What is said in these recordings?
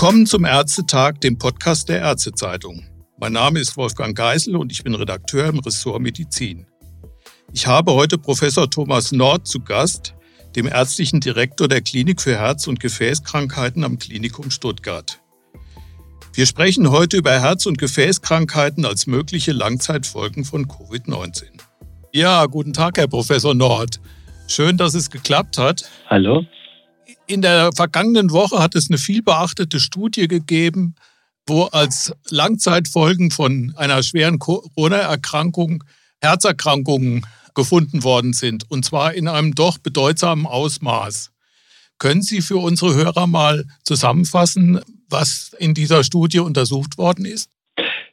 Willkommen zum Ärztetag, dem Podcast der Ärztezeitung. Mein Name ist Wolfgang Geisel und ich bin Redakteur im Ressort Medizin. Ich habe heute Professor Thomas Nord zu Gast, dem ärztlichen Direktor der Klinik für Herz- und Gefäßkrankheiten am Klinikum Stuttgart. Wir sprechen heute über Herz- und Gefäßkrankheiten als mögliche Langzeitfolgen von Covid-19. Ja, guten Tag, Herr Professor Nord. Schön, dass es geklappt hat. Hallo. In der vergangenen Woche hat es eine vielbeachtete Studie gegeben, wo als Langzeitfolgen von einer schweren Corona-Erkrankung Herzerkrankungen gefunden worden sind, und zwar in einem doch bedeutsamen Ausmaß. Können Sie für unsere Hörer mal zusammenfassen, was in dieser Studie untersucht worden ist?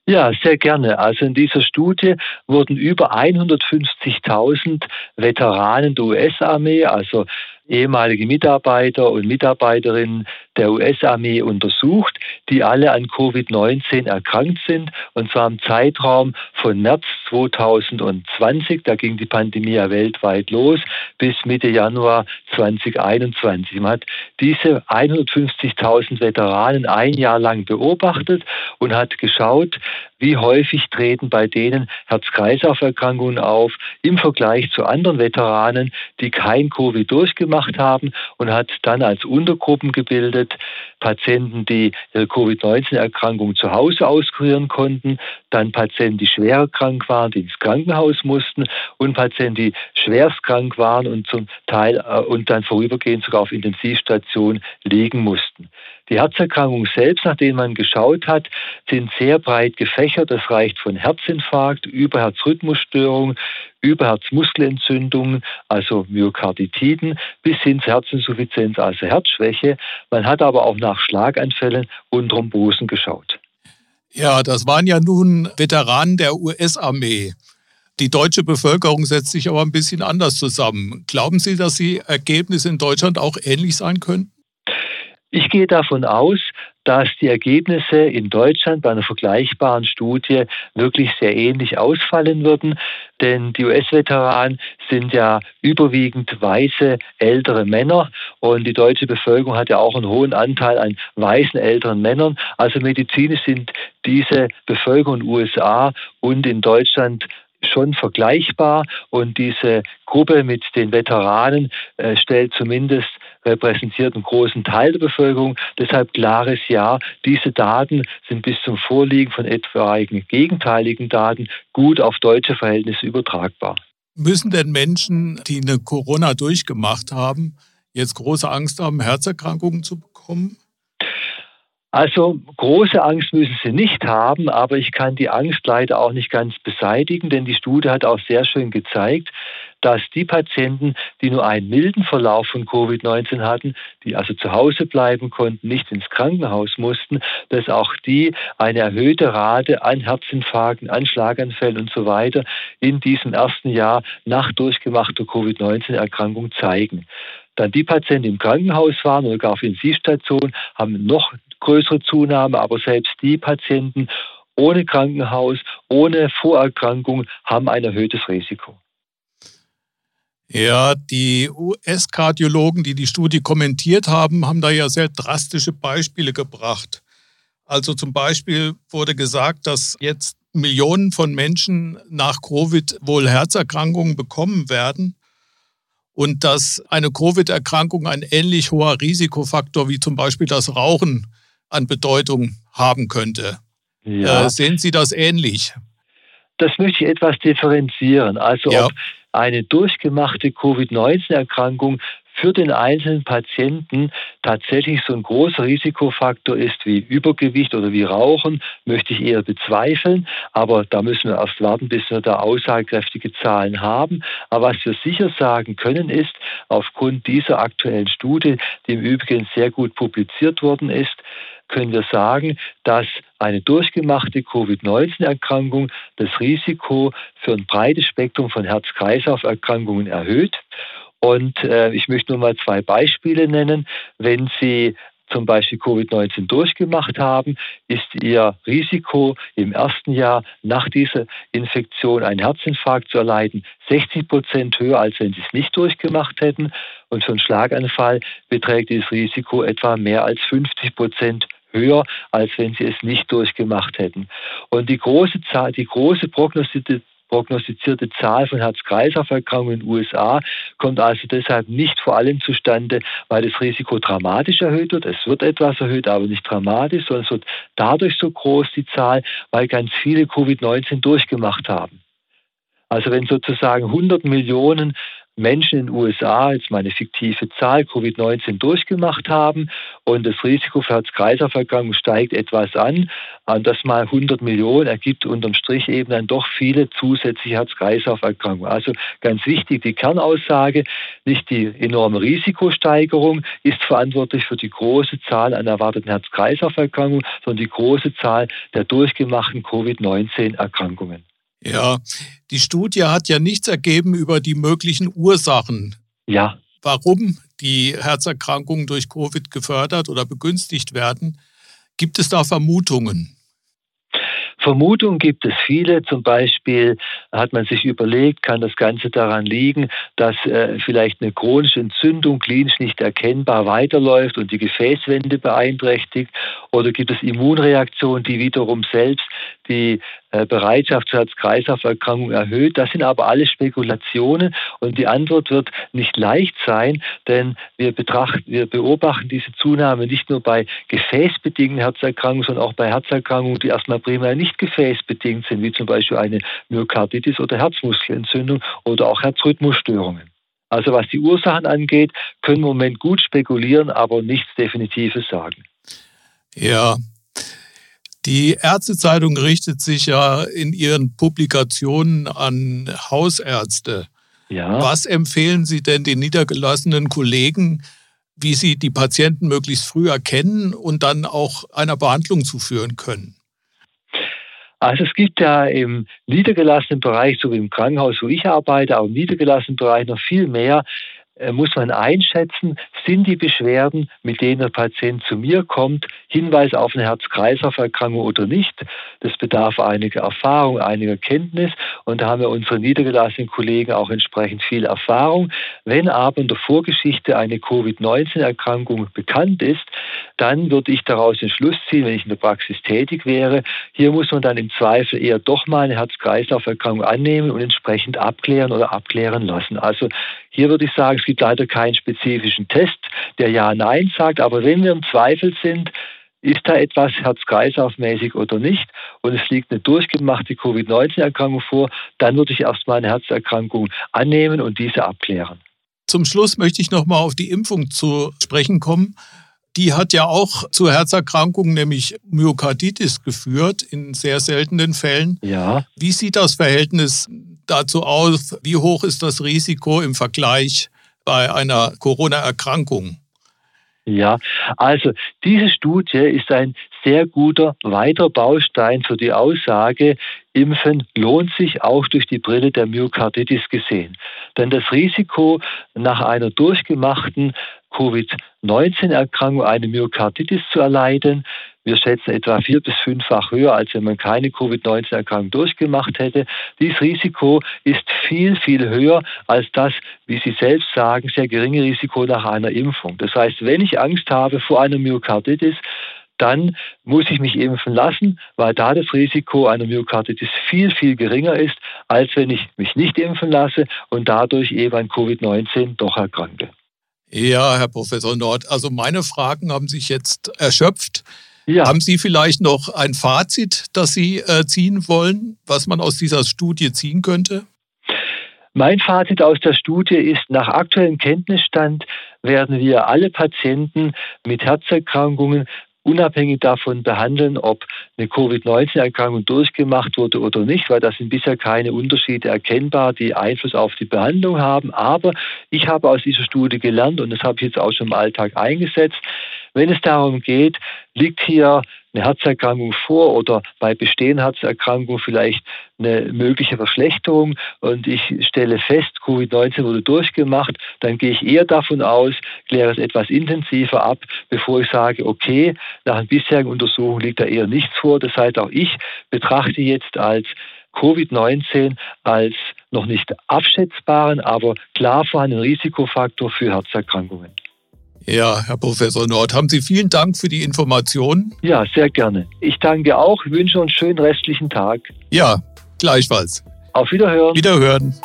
Ja, sehr gerne. Also in dieser Studie wurden über 150.000 Veteranen der US-Armee, also ehemalige Mitarbeiter und Mitarbeiterinnen der US-Armee untersucht, die alle an Covid-19 erkrankt sind, und zwar im Zeitraum von März 2020, da ging die Pandemie ja weltweit los, bis Mitte Januar 2021. Man hat diese 150.000 Veteranen ein Jahr lang beobachtet und hat geschaut, wie häufig treten bei denen Herz-Kreislauf-Erkrankungen auf im Vergleich zu anderen Veteranen, die kein Covid durchgemacht haben und hat dann als Untergruppen gebildet Patienten, die ihre Covid-19-Erkrankung zu Hause auskurieren konnten, dann Patienten, die schwer krank waren, die ins Krankenhaus mussten und Patienten, die schwerst krank waren und zum Teil äh, und dann vorübergehend sogar auf Intensivstation liegen mussten. Die Herzerkrankungen selbst, nach denen man geschaut hat, sind sehr breit gefächert. Das reicht von Herzinfarkt über Herzrhythmusstörungen, über Herzmuskelentzündungen, also Myokarditiden, bis hin zur Herzinsuffizienz, also Herzschwäche. Man hat aber auch nach Schlaganfällen und Thrombosen geschaut. Ja, das waren ja nun Veteranen der US-Armee. Die deutsche Bevölkerung setzt sich aber ein bisschen anders zusammen. Glauben Sie, dass die Ergebnisse in Deutschland auch ähnlich sein könnten? Ich gehe davon aus, dass die Ergebnisse in Deutschland bei einer vergleichbaren Studie wirklich sehr ähnlich ausfallen würden, denn die US-Veteranen sind ja überwiegend weiße ältere Männer und die deutsche Bevölkerung hat ja auch einen hohen Anteil an weißen älteren Männern. Also medizinisch sind diese Bevölkerung in den USA und in Deutschland schon vergleichbar und diese Gruppe mit den Veteranen äh, stellt zumindest repräsentiert einen großen Teil der Bevölkerung. Deshalb klares Ja, diese Daten sind bis zum Vorliegen von etwaigen gegenteiligen Daten gut auf deutsche Verhältnisse übertragbar. Müssen denn Menschen, die eine Corona durchgemacht haben, jetzt große Angst haben, Herzerkrankungen zu bekommen? Also große Angst müssen Sie nicht haben, aber ich kann die Angst leider auch nicht ganz beseitigen, denn die Studie hat auch sehr schön gezeigt, dass die Patienten, die nur einen milden Verlauf von Covid-19 hatten, die also zu Hause bleiben konnten, nicht ins Krankenhaus mussten, dass auch die eine erhöhte Rate an Herzinfarkten, an Schlaganfällen und so weiter in diesem ersten Jahr nach durchgemachter Covid-19-Erkrankung zeigen. Dann die Patienten, die im Krankenhaus waren oder gar auf Intensivstation, haben noch größere Zunahme, aber selbst die Patienten ohne Krankenhaus, ohne Vorerkrankung haben ein erhöhtes Risiko. Ja, die US-Kardiologen, die die Studie kommentiert haben, haben da ja sehr drastische Beispiele gebracht. Also zum Beispiel wurde gesagt, dass jetzt Millionen von Menschen nach Covid wohl Herzerkrankungen bekommen werden und dass eine Covid-Erkrankung ein ähnlich hoher Risikofaktor wie zum Beispiel das Rauchen an Bedeutung haben könnte. Ja. Äh, sehen Sie das ähnlich? Das möchte ich etwas differenzieren. Also ja. ob eine durchgemachte Covid-19-Erkrankung für den einzelnen Patienten tatsächlich so ein großer Risikofaktor ist wie Übergewicht oder wie Rauchen, möchte ich eher bezweifeln. Aber da müssen wir erst warten, bis wir da aussagekräftige Zahlen haben. Aber was wir sicher sagen können, ist, aufgrund dieser aktuellen Studie, die im Übrigen sehr gut publiziert worden ist, können wir sagen, dass eine durchgemachte Covid-19-Erkrankung das Risiko für ein breites Spektrum von Herz-Kreislauf-Erkrankungen erhöht. Und äh, ich möchte nur mal zwei Beispiele nennen. Wenn Sie zum Beispiel Covid-19 durchgemacht haben, ist ihr Risiko im ersten Jahr nach dieser Infektion einen Herzinfarkt zu erleiden 60 Prozent höher, als wenn sie es nicht durchgemacht hätten. Und für einen Schlaganfall beträgt dieses Risiko etwa mehr als 50 Prozent höher, als wenn sie es nicht durchgemacht hätten. Und die große Zahl, die große prognostizierte prognostizierte Zahl von Herz-Kreislauf-Erkrankungen in den USA kommt also deshalb nicht vor allem zustande, weil das Risiko dramatisch erhöht wird. Es wird etwas erhöht, aber nicht dramatisch, sondern es wird dadurch so groß die Zahl, weil ganz viele Covid-19 durchgemacht haben. Also wenn sozusagen 100 Millionen Menschen in den USA, jetzt meine fiktive Zahl, Covid-19 durchgemacht haben und das Risiko für Herz-Kreislauf-Erkrankungen steigt etwas an. Und das mal 100 Millionen ergibt unterm Strich eben dann doch viele zusätzliche Herz-Kreislauf-Erkrankungen. Also ganz wichtig, die Kernaussage, nicht die enorme Risikosteigerung ist verantwortlich für die große Zahl an erwarteten Herz-Kreislauf-Erkrankungen, sondern die große Zahl der durchgemachten Covid-19-Erkrankungen. Ja, die Studie hat ja nichts ergeben über die möglichen Ursachen. Ja. Warum die Herzerkrankungen durch Covid gefördert oder begünstigt werden. Gibt es da Vermutungen? Vermutungen gibt es viele. Zum Beispiel hat man sich überlegt, kann das Ganze daran liegen, dass äh, vielleicht eine chronische Entzündung klinisch nicht erkennbar weiterläuft und die Gefäßwände beeinträchtigt? Oder gibt es Immunreaktionen, die wiederum selbst die Bereitschaft zur Herz-Kreislauf-Erkrankung erhöht. Das sind aber alles Spekulationen und die Antwort wird nicht leicht sein, denn wir, betrachten, wir beobachten diese Zunahme nicht nur bei gefäßbedingten Herzerkrankungen, sondern auch bei Herzerkrankungen, die erstmal primär nicht gefäßbedingt sind, wie zum Beispiel eine Myokarditis oder Herzmuskelentzündung oder auch Herzrhythmusstörungen. Also was die Ursachen angeht, können wir im Moment gut spekulieren, aber nichts Definitives sagen. Ja, die Ärztezeitung richtet sich ja in ihren Publikationen an Hausärzte. Ja. Was empfehlen Sie denn den niedergelassenen Kollegen, wie sie die Patienten möglichst früh erkennen und dann auch einer Behandlung zuführen können? Also es gibt ja im niedergelassenen Bereich, so wie im Krankenhaus, wo ich arbeite, auch im niedergelassenen Bereich noch viel mehr muss man einschätzen, sind die Beschwerden, mit denen der Patient zu mir kommt, Hinweis auf eine Herz-Kreislauf-Erkrankung oder nicht. Das bedarf einiger Erfahrung, einiger Kenntnis und da haben wir unsere niedergelassenen Kollegen auch entsprechend viel Erfahrung. Wenn aber in der Vorgeschichte eine Covid-19-Erkrankung bekannt ist, dann würde ich daraus den Schluss ziehen, wenn ich in der Praxis tätig wäre, hier muss man dann im Zweifel eher doch mal eine Herz-Kreislauf-Erkrankung annehmen und entsprechend abklären oder abklären lassen. Also hier würde ich sagen, es gibt leider keinen spezifischen Test, der Ja-Nein sagt, aber wenn wir im Zweifel sind, ist da etwas herz-kreislaufmäßig oder nicht und es liegt eine durchgemachte Covid-19-Erkrankung vor, dann würde ich erstmal eine Herzerkrankung annehmen und diese abklären. Zum Schluss möchte ich noch mal auf die Impfung zu sprechen kommen. Die hat ja auch zu Herzerkrankungen, nämlich Myokarditis, geführt, in sehr seltenen Fällen. Ja. Wie sieht das Verhältnis dazu aus? Wie hoch ist das Risiko im Vergleich bei einer Corona-Erkrankung? Ja, also diese Studie ist ein sehr guter weiterer Baustein für die Aussage, Impfen lohnt sich auch durch die Brille der Myokarditis gesehen. Denn das Risiko nach einer durchgemachten Covid-19-Erkrankung eine Myokarditis zu erleiden. Wir schätzen etwa vier bis fünffach höher, als wenn man keine Covid-19-Erkrankung durchgemacht hätte. Dieses Risiko ist viel, viel höher als das, wie Sie selbst sagen, sehr geringe Risiko nach einer Impfung. Das heißt, wenn ich Angst habe vor einer Myokarditis, dann muss ich mich impfen lassen, weil da das Risiko einer Myokarditis viel, viel geringer ist, als wenn ich mich nicht impfen lasse und dadurch eben an Covid-19 doch erkranke. Ja, Herr Professor Nord, also meine Fragen haben sich jetzt erschöpft. Ja. Haben Sie vielleicht noch ein Fazit, das Sie äh, ziehen wollen, was man aus dieser Studie ziehen könnte? Mein Fazit aus der Studie ist, nach aktuellem Kenntnisstand werden wir alle Patienten mit Herzerkrankungen unabhängig davon behandeln, ob eine Covid-19-Erkrankung durchgemacht wurde oder nicht, weil da sind bisher keine Unterschiede erkennbar, die Einfluss auf die Behandlung haben. Aber ich habe aus dieser Studie gelernt und das habe ich jetzt auch schon im Alltag eingesetzt. Wenn es darum geht, liegt hier eine Herzerkrankung vor oder bei bestehenden Herzerkrankungen vielleicht eine mögliche Verschlechterung und ich stelle fest, Covid-19 wurde durchgemacht, dann gehe ich eher davon aus, kläre es etwas intensiver ab, bevor ich sage, okay, nach den bisherigen Untersuchungen liegt da eher nichts vor. Das heißt, auch ich betrachte jetzt als Covid-19 als noch nicht abschätzbaren, aber klar vorhandenen Risikofaktor für Herzerkrankungen. Ja, Herr Professor Nord, haben Sie vielen Dank für die Informationen. Ja, sehr gerne. Ich danke auch, wünsche uns einen schönen restlichen Tag. Ja, gleichfalls. Auf Wiederhören. Wiederhören.